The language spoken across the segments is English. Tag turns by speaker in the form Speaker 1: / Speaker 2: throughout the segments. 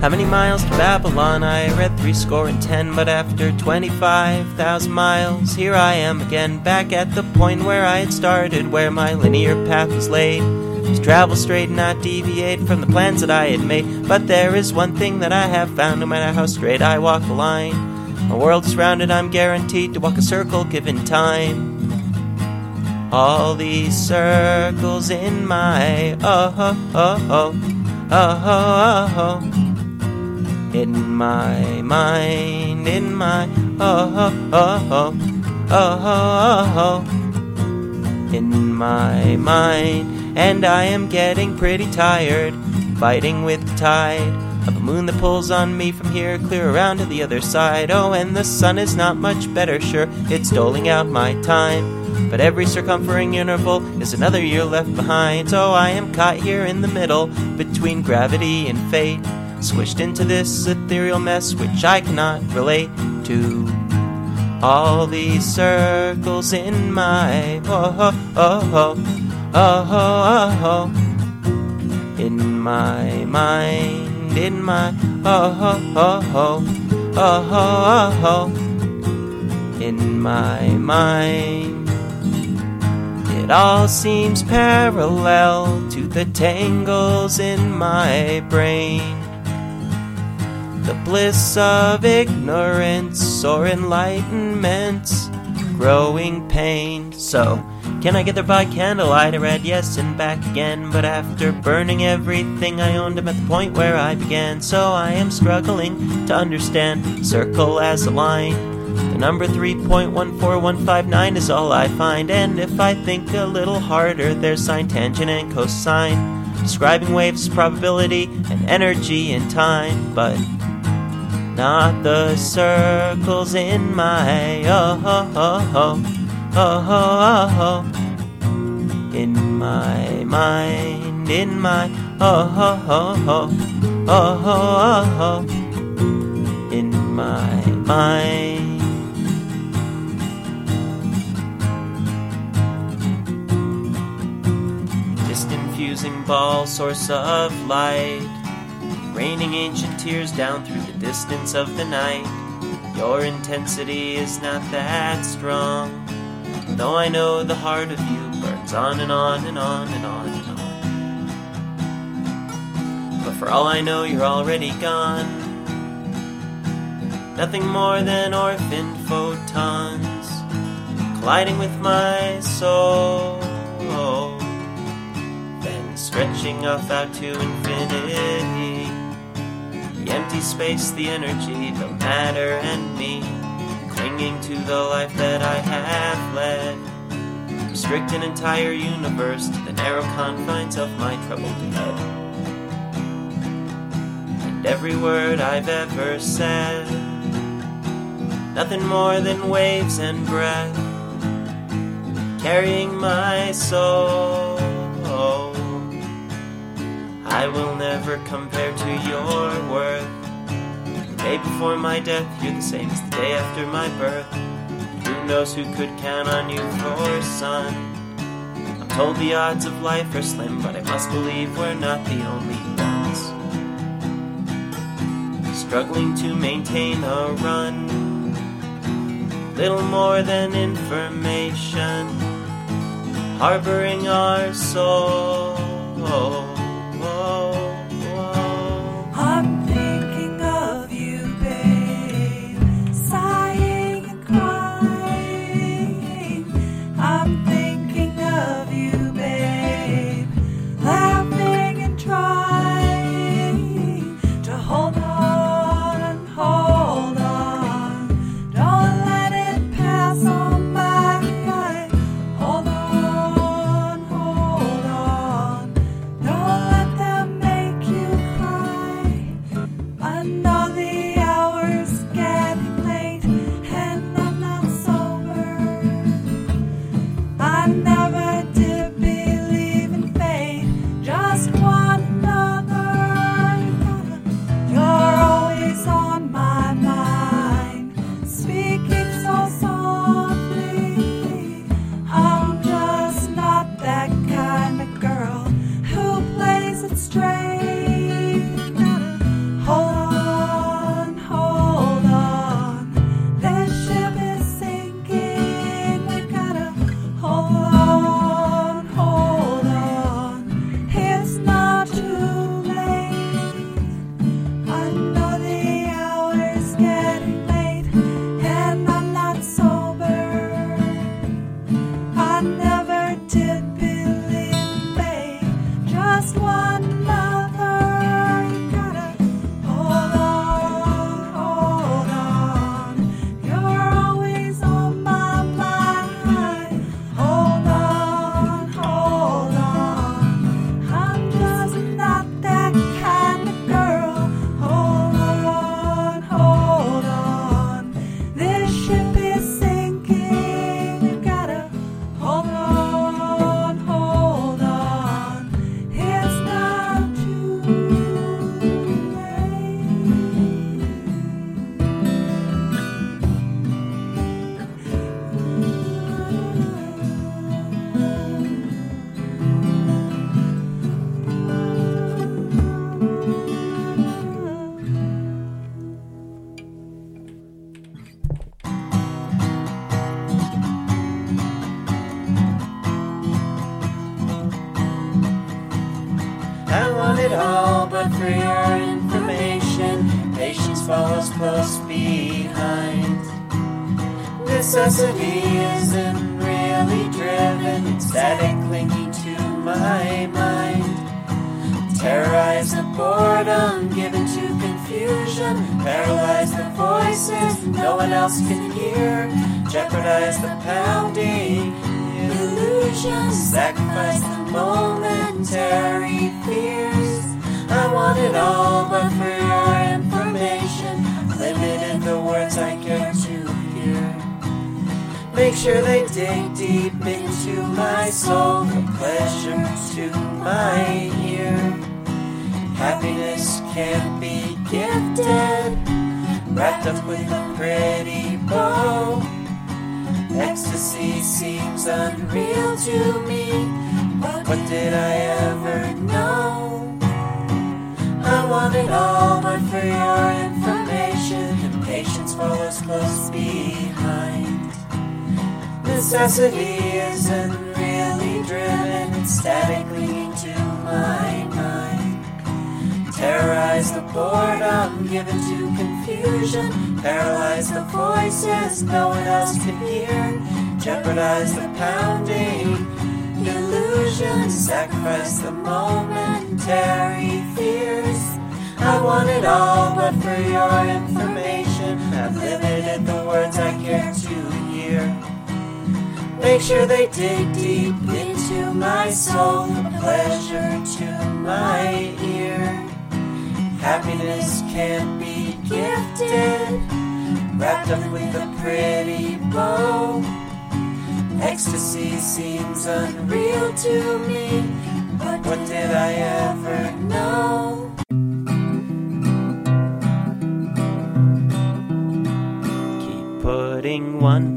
Speaker 1: How many miles to Babylon? I read three score and ten, but after 25,000 miles, here I am again, back at the point where I had started, where my linear path was laid. To travel straight and not deviate from the plans that I had made. But there is one thing that I have found, no matter how straight I walk the line. My world is rounded, I'm guaranteed to walk a circle given time. All these circles in my oh oh oh oh oh oh. oh, oh. In my mind, in my oh oh oh oh oh oh in my mind, and I am getting pretty tired, fighting with the tide of a moon that pulls on me from here clear around to the other side. Oh, and the sun is not much better, sure, it's doling out my time. But every circumferring interval is another year left behind. So I am caught here in the middle between gravity and fate squished into this ethereal mess which I cannot relate to. All these circles in my oh oh oh oh oh, oh, in my mind, in my oh oh oh oh oh oh, in my mind. It all seems parallel to the tangles in my brain the bliss of ignorance or enlightenment, growing pain. So, can I get there by candlelight? I read yes and back again, but after burning everything I owned, I'm at the point where I began. So I am struggling to understand circle as a line. The number 3.14159 is all I find, and if I think a little harder, there's sine, tangent, and cosine. Describing waves, probability, and energy in time, but not the circles in my oh oh oh oh oh oh in my mind in my oh oh oh oh oh oh in my mind. Ball source of light raining ancient tears down through distance of the night. Your intensity is not that strong, though I know the heart of you burns on and on and on and on and on. But for all I know, you're already gone. Nothing more than orphaned photons colliding with my soul then stretching off out to infinity empty space, the energy, the matter, and me, clinging to the life that I have led. Restrict an entire universe to the narrow confines of my troubled head. And every word I've ever said, nothing more than waves and breath, carrying my soul. I will never compare to your worth. The day before my death, you're the same as the day after my birth. Who knows who could count on you for son? I'm told the odds of life are slim, but I must believe we're not the only ones. Struggling to maintain a run, little more than information, harboring our soul. It all, but for your information, patience follows close behind. Necessity isn't really driven, it's static clinging to my mind. Terrorize the boredom, given to confusion, paralyze the voices no one else can hear, jeopardize the pounding illusions, sacrifice the momentary fears. I want it all, but for your information, limited the words I care to hear. Make sure they dig deep into my soul, from pleasure to my ear. Happiness can't be gifted, wrapped up with a pretty bow. Ecstasy seems unreal to me. But what did I ever know? All, but for your information, impatience follows close behind. Necessity isn't really driven, it's static leading to my mind. Terrorize the boredom, given to confusion, paralyze the voices no one else can hear, jeopardize the pounding illusions, sacrifice the momentary fears. I want it all, but for your information, I've limited the words I care to hear. Make sure they dig deep into my soul, pleasure to my ear. Happiness can't be gifted, wrapped up with a pretty bow. Ecstasy seems unreal to me, but what did I ever know? One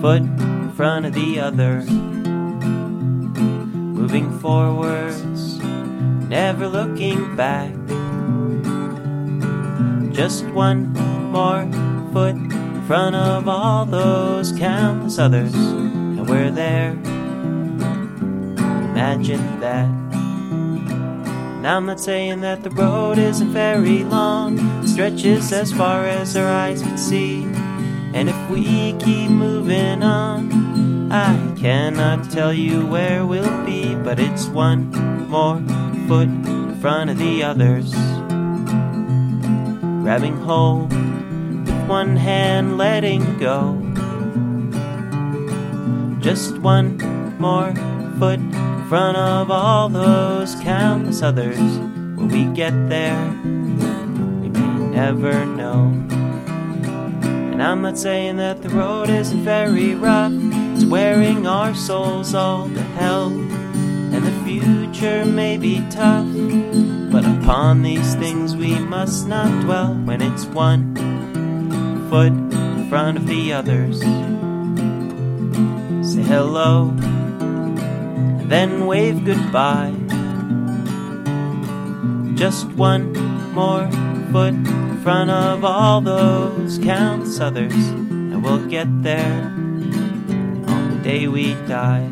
Speaker 1: foot in front of the other, moving forwards, never looking back. Just one more foot in front of all those countless others, and we're there. Imagine that. Now I'm not saying that the road isn't very long, it stretches as far as our eyes can see. And if we keep moving on, I cannot tell you where we'll be, but it's one more foot in front of the others. Grabbing hold with one hand, letting go. Just one more foot in front of all those countless others. When we get there, we may never know. And I'm not saying that the road isn't very rough, it's wearing our souls all to hell. And the future may be tough, but upon these things we must not dwell when it's one foot in front of the others. Say hello, and then wave goodbye. Just one more foot in front of all those countless others, and we'll get there on the day we die.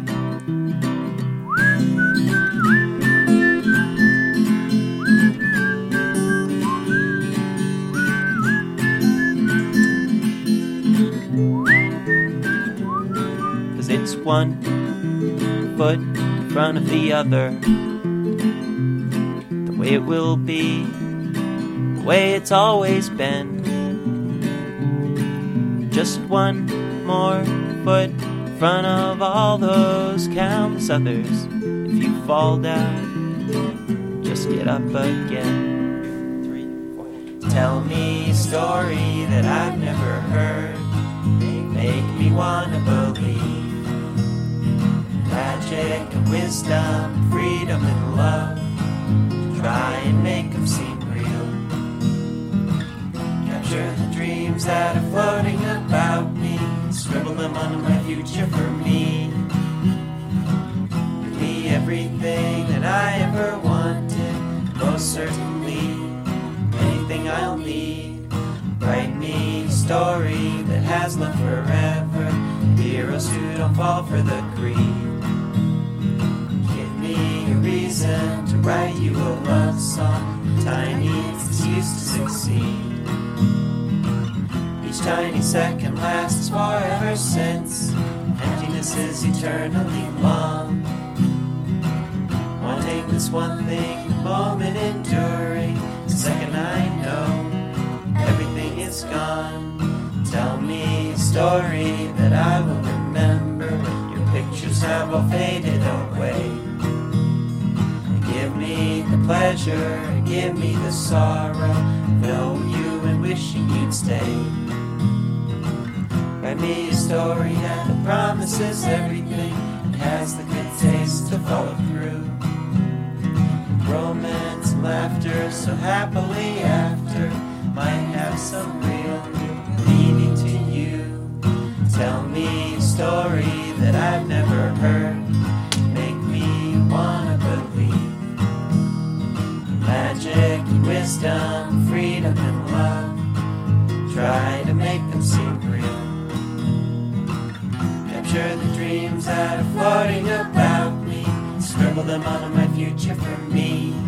Speaker 1: Cause it's one foot in front of the other. The way it will be, way it's always been. Just one more foot in front of all those countless others. If you fall down, just get up again. Three, four. Tell me a story that I've never heard. Make me wanna believe. Magic and wisdom, freedom and love. Try and make them seem real. Capture the dreams that are floating about me. Scribble them on my future for me. Give me everything that I ever wanted. Most certainly, anything I'll need. Write me a story that has love forever. Heroes who don't fall for the greed. Give me a reason to write you a love song, tiny excuse to succeed. Each tiny second lasts forever since emptiness is eternally long. Wanting this one thing, moment enduring, the second I know everything is gone. Tell me a story that I will remember. Your pictures have all faded away. Give me the pleasure, give me the sorrow, knowing you and wishing you'd stay. Write me a story that promises everything and has the good taste to follow through. Romance laughter so happily after might have some real meaning to you. Tell me a story that I've never heard. Make me wanna believe. Magic, wisdom, freedom, and love. Try to make them seem dreams that are floating about me. Scribble them onto my future for me.